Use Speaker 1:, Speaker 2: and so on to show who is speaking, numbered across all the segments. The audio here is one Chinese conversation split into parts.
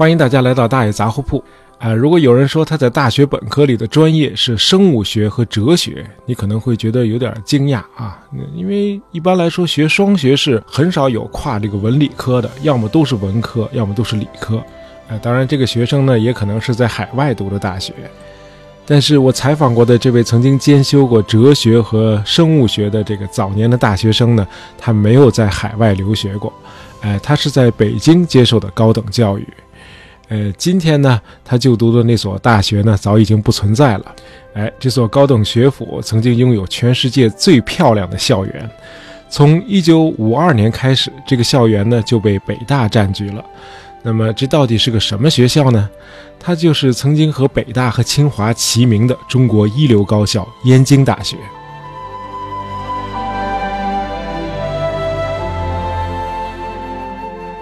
Speaker 1: 欢迎大家来到大爷杂货铺。啊，如果有人说他在大学本科里的专业是生物学和哲学，你可能会觉得有点惊讶啊，因为一般来说学双学士很少有跨这个文理科的，要么都是文科，要么都是理科。呃，当然这个学生呢也可能是在海外读的大学。但是我采访过的这位曾经兼修过哲学和生物学的这个早年的大学生呢，他没有在海外留学过，哎，他是在北京接受的高等教育。呃，今天呢，他就读的那所大学呢，早已经不存在了。哎，这所高等学府曾经拥有全世界最漂亮的校园。从1952年开始，这个校园呢就被北大占据了。那么，这到底是个什么学校呢？它就是曾经和北大和清华齐名的中国一流高校——燕京大学。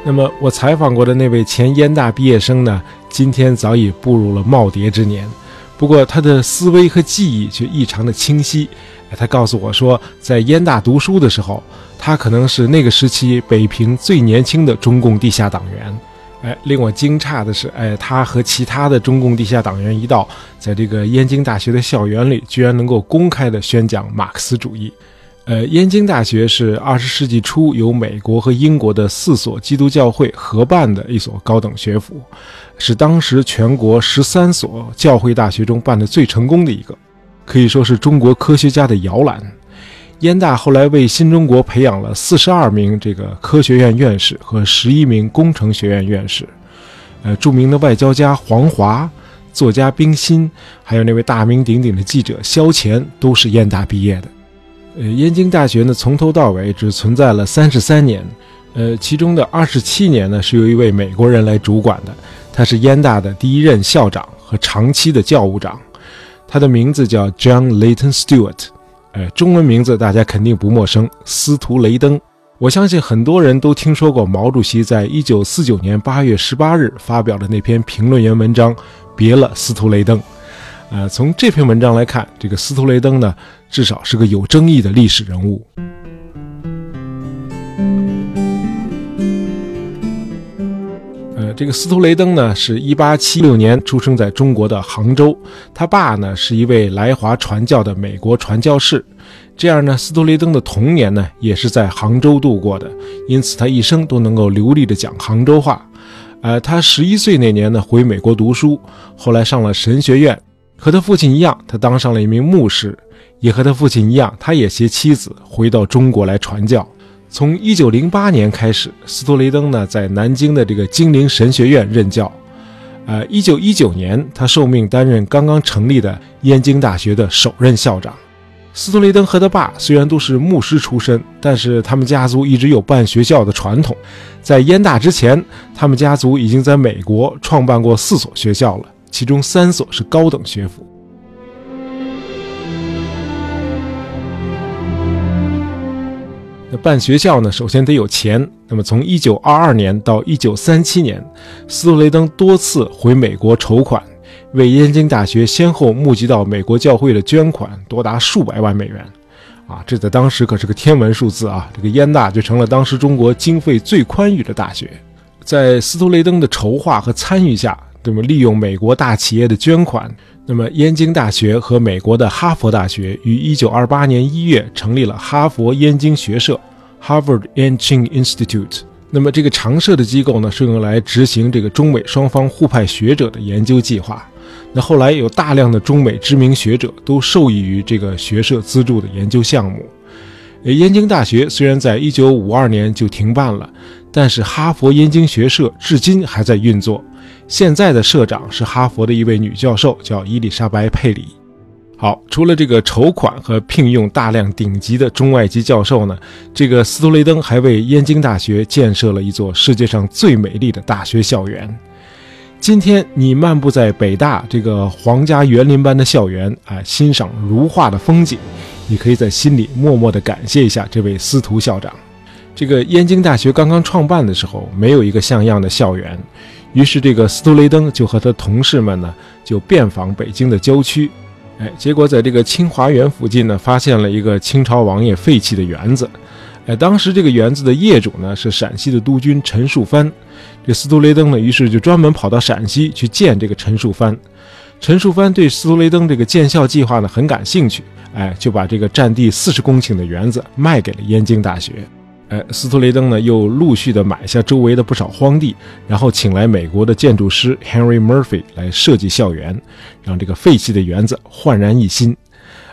Speaker 1: 那么，我采访过的那位前燕大毕业生呢，今天早已步入了耄耋之年。不过，他的思维和记忆却异常的清晰。他告诉我说，在燕大读书的时候，他可能是那个时期北平最年轻的中共地下党员。哎，令我惊诧的是，哎，他和其他的中共地下党员一道，在这个燕京大学的校园里，居然能够公开的宣讲马克思主义。呃，燕京大学是二十世纪初由美国和英国的四所基督教会合办的一所高等学府，是当时全国十三所教会大学中办的最成功的一个，可以说是中国科学家的摇篮。燕大后来为新中国培养了四十二名这个科学院院士和十一名工程学院院士，呃，著名的外交家黄华、作家冰心，还有那位大名鼎鼎的记者萧乾，都是燕大毕业的。呃，燕京大学呢，从头到尾只存在了三十三年，呃，其中的二十七年呢，是由一位美国人来主管的，他是燕大的第一任校长和长期的教务长，他的名字叫 John Layton Stewart，呃，中文名字大家肯定不陌生，司徒雷登。我相信很多人都听说过毛主席在一九四九年八月十八日发表的那篇评论员文章《别了，司徒雷登》。呃，从这篇文章来看，这个司徒雷登呢，至少是个有争议的历史人物。呃，这个司徒雷登呢，是一八七六年出生在中国的杭州，他爸呢是一位来华传教的美国传教士，这样呢，司徒雷登的童年呢也是在杭州度过的，因此他一生都能够流利的讲杭州话。呃，他十一岁那年呢回美国读书，后来上了神学院。和他父亲一样，他当上了一名牧师，也和他父亲一样，他也携妻子回到中国来传教。从1908年开始，斯托雷登呢在南京的这个金陵神学院任教。呃，1919年，他受命担任刚刚成立的燕京大学的首任校长。斯托雷登和他爸虽然都是牧师出身，但是他们家族一直有办学校的传统。在燕大之前，他们家族已经在美国创办过四所学校了。其中三所是高等学府。那办学校呢，首先得有钱。那么从一九二二年到一九三七年，斯图雷登多次回美国筹款，为燕京大学先后募集到美国教会的捐款多达数百万美元。啊，这在当时可是个天文数字啊！这个燕大就成了当时中国经费最宽裕的大学。在斯图雷登的筹划和参与下。那么，利用美国大企业的捐款，那么燕京大学和美国的哈佛大学于1928年1月成立了哈佛燕京学社 （Harvard Yenching Institute）。那么，这个常设的机构呢，是用来执行这个中美双方互派学者的研究计划。那后来有大量的中美知名学者都受益于这个学社资助的研究项目。燕京大学虽然在一九五二年就停办了，但是哈佛燕京学社至今还在运作。现在的社长是哈佛的一位女教授，叫伊丽莎白·佩里。好，除了这个筹款和聘用大量顶级的中外籍教授呢，这个斯图雷登还为燕京大学建设了一座世界上最美丽的大学校园。今天你漫步在北大这个皇家园林般的校园啊，欣赏如画的风景，你可以在心里默默地感谢一下这位司徒校长。这个燕京大学刚刚创办的时候，没有一个像样的校园。于是，这个斯图雷登就和他同事们呢，就遍访北京的郊区。哎，结果在这个清华园附近呢，发现了一个清朝王爷废弃的园子。哎，当时这个园子的业主呢是陕西的督军陈树藩。这斯图雷登呢，于是就专门跑到陕西去见这个陈树藩。陈树藩对斯图雷登这个建校计划呢很感兴趣，哎，就把这个占地四十公顷的园子卖给了燕京大学。哎，斯图雷登呢又陆续的买下周围的不少荒地，然后请来美国的建筑师 Henry Murphy 来设计校园，让这个废弃的园子焕然一新。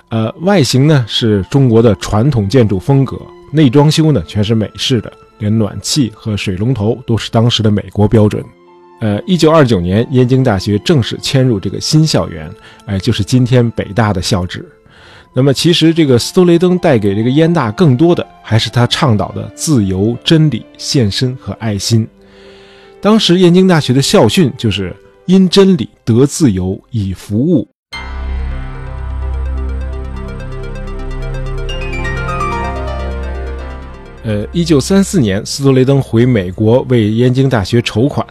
Speaker 1: 呃，外形呢是中国的传统建筑风格，内装修呢全是美式的，连暖气和水龙头都是当时的美国标准。呃，一九二九年，燕京大学正式迁入这个新校园，哎，就是今天北大的校址。那么，其实这个斯托雷登带给这个燕大更多的，还是他倡导的自由、真理、献身和爱心。当时燕京大学的校训就是“因真理得自由，以服务”。呃，一九三四年，斯托雷登回美国为燕京大学筹款。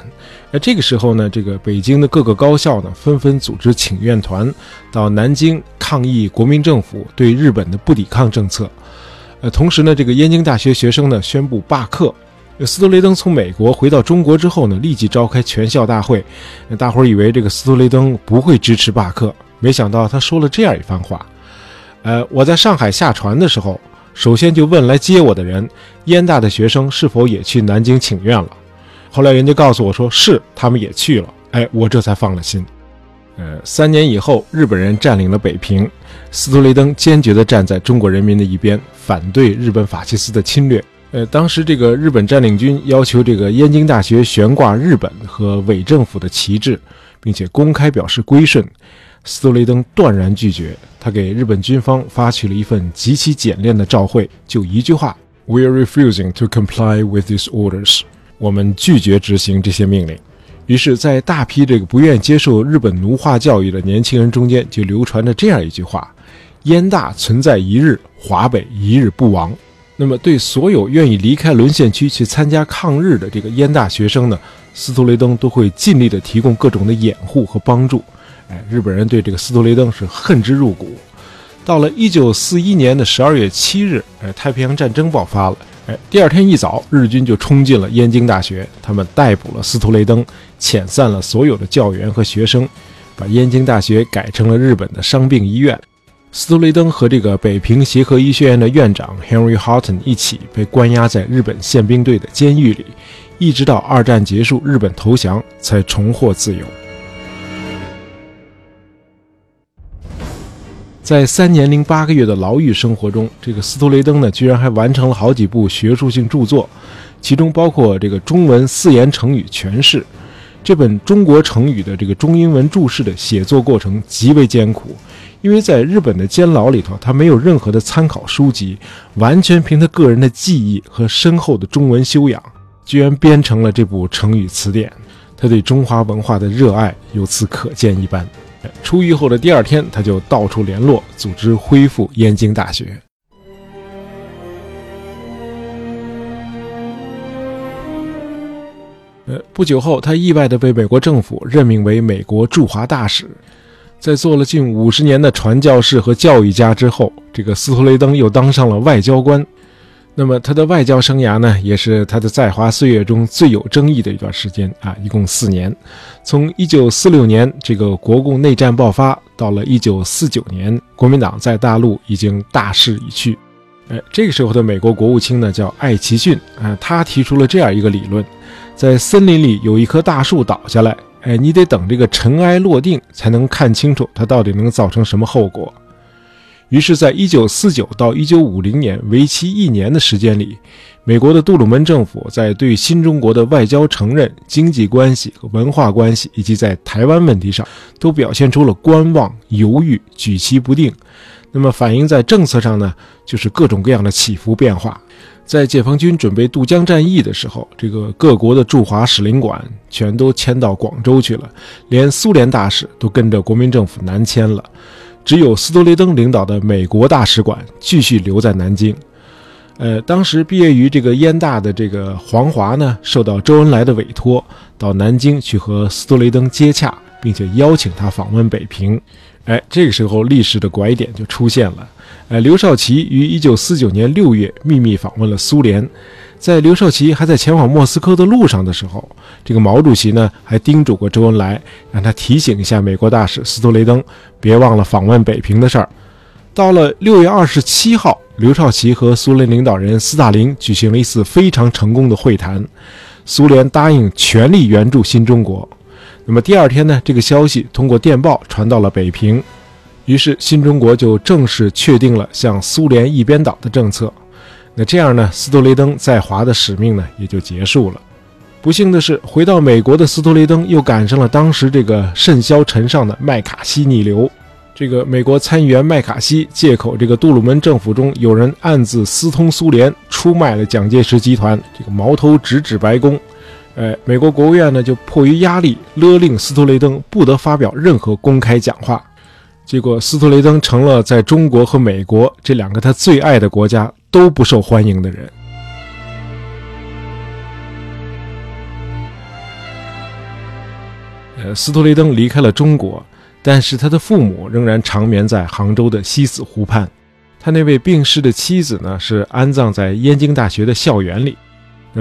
Speaker 1: 那这个时候呢，这个北京的各个高校呢，纷纷组织请愿团到南京抗议国民政府对日本的不抵抗政策。呃，同时呢，这个燕京大学学生呢宣布罢课。斯托雷登从美国回到中国之后呢，立即召开全校大会。大伙儿以为这个斯托雷登不会支持罢课，没想到他说了这样一番话：呃，我在上海下船的时候。首先就问来接我的人，燕大的学生是否也去南京请愿了？后来人家告诉我说是，他们也去了。哎，我这才放了心。呃，三年以后，日本人占领了北平，司徒雷登坚决地站在中国人民的一边，反对日本法西斯的侵略。呃，当时这个日本占领军要求这个燕京大学悬挂日本和伪政府的旗帜，并且公开表示归顺。斯托雷登断然拒绝，他给日本军方发去了一份极其简练的照会，就一句话：“We are refusing to comply with these orders。”我们拒绝执行这些命令。于是，在大批这个不愿接受日本奴化教育的年轻人中间，就流传着这样一句话：“燕大存在一日，华北一日不亡。”那么，对所有愿意离开沦陷区去参加抗日的这个燕大学生呢，斯托雷登都会尽力的提供各种的掩护和帮助。哎，日本人对这个斯托雷登是恨之入骨。到了一九四一年的十二月七日，哎，太平洋战争爆发了。哎，第二天一早，日军就冲进了燕京大学，他们逮捕了斯托雷登，遣散了所有的教员和学生，把燕京大学改成了日本的伤病医院。斯托雷登和这个北平协和医学院的院长 Henry Houghton 一起被关押在日本宪兵队的监狱里，一直到二战结束，日本投降，才重获自由。在三年零八个月的牢狱生活中，这个斯图雷登呢，居然还完成了好几部学术性著作，其中包括这个中文四言成语全释。这本中国成语的这个中英文注释的写作过程极为艰苦，因为在日本的监牢里头，他没有任何的参考书籍，完全凭他个人的记忆和深厚的中文修养，居然编成了这部成语词典。他对中华文化的热爱由此可见一斑。出狱后的第二天，他就到处联络，组织恢复燕京大学。呃，不久后，他意外的被美国政府任命为美国驻华大使。在做了近五十年的传教士和教育家之后，这个斯托雷登又当上了外交官。那么他的外交生涯呢，也是他的在华岁月中最有争议的一段时间啊，一共四年，从一九四六年这个国共内战爆发，到了一九四九年，国民党在大陆已经大势已去。哎，这个时候的美国国务卿呢叫艾奇逊啊，他提出了这样一个理论：在森林里有一棵大树倒下来，哎，你得等这个尘埃落定，才能看清楚它到底能造成什么后果。于是，在一九四九到一九五零年为期一年的时间里，美国的杜鲁门政府在对新中国的外交承认、经济关系和文化关系，以及在台湾问题上，都表现出了观望、犹豫、举棋不定。那么，反映在政策上呢，就是各种各样的起伏变化。在解放军准备渡江战役的时候，这个各国的驻华使领馆全都迁到广州去了，连苏联大使都跟着国民政府南迁了。只有斯托雷登领导的美国大使馆继续留在南京。呃，当时毕业于这个燕大的这个黄华呢，受到周恩来的委托，到南京去和斯托雷登接洽，并且邀请他访问北平。哎，这个时候历史的拐点就出现了。哎，刘少奇于一九四九年六月秘密访问了苏联，在刘少奇还在前往莫斯科的路上的时候，这个毛主席呢还叮嘱过周恩来，让他提醒一下美国大使斯托雷登，别忘了访问北平的事儿。到了六月二十七号，刘少奇和苏联领导人斯大林举行了一次非常成功的会谈，苏联答应全力援助新中国。那么第二天呢，这个消息通过电报传到了北平。于是，新中国就正式确定了向苏联一边倒的政策。那这样呢，斯托雷登在华的使命呢也就结束了。不幸的是，回到美国的斯托雷登又赶上了当时这个甚嚣尘上的麦卡锡逆流。这个美国参议员麦卡锡借口这个杜鲁门政府中有人暗自私通苏联，出卖了蒋介石集团，这个矛头直指白宫。哎，美国国务院呢就迫于压力勒令斯托雷登不得发表任何公开讲话。结果，斯托雷登成了在中国和美国这两个他最爱的国家都不受欢迎的人。呃，斯托雷登离开了中国，但是他的父母仍然长眠在杭州的西子湖畔。他那位病逝的妻子呢，是安葬在燕京大学的校园里。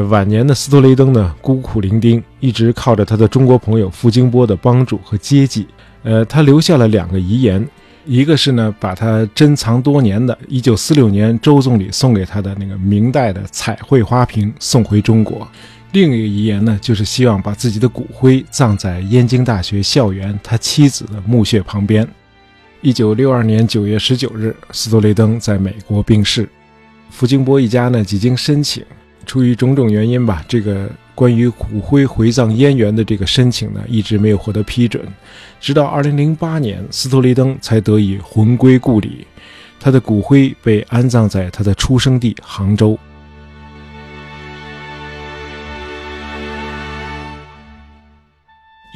Speaker 1: 晚年的斯托雷登呢，孤苦伶仃，一直靠着他的中国朋友傅京波的帮助和接济。呃，他留下了两个遗言，一个是呢，把他珍藏多年的1946年周总理送给他的那个明代的彩绘花瓶送回中国；另一个遗言呢，就是希望把自己的骨灰葬在燕京大学校园他妻子的墓穴旁边。1962年9月19日，斯托雷登在美国病逝，傅京波一家呢几经申请，出于种种原因吧，这个。关于骨灰回葬燕园的这个申请呢，一直没有获得批准，直到2008年，斯托雷登才得以魂归故里，他的骨灰被安葬在他的出生地杭州。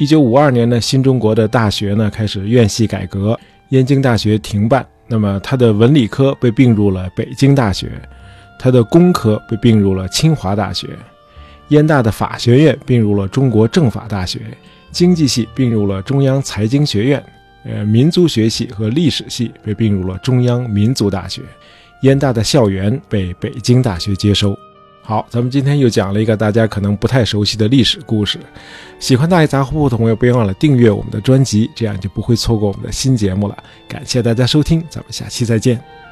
Speaker 1: 1952年呢，新中国的大学呢开始院系改革，燕京大学停办，那么他的文理科被并入了北京大学，他的工科被并入了清华大学。燕大的法学院并入了中国政法大学，经济系并入了中央财经学院，呃，民族学系和历史系被并入了中央民族大学。燕大的校园被北京大学接收。好，咱们今天又讲了一个大家可能不太熟悉的历史故事。喜欢大爷杂货铺的朋友，别忘了订阅我们的专辑，这样就不会错过我们的新节目了。感谢大家收听，咱们下期再见。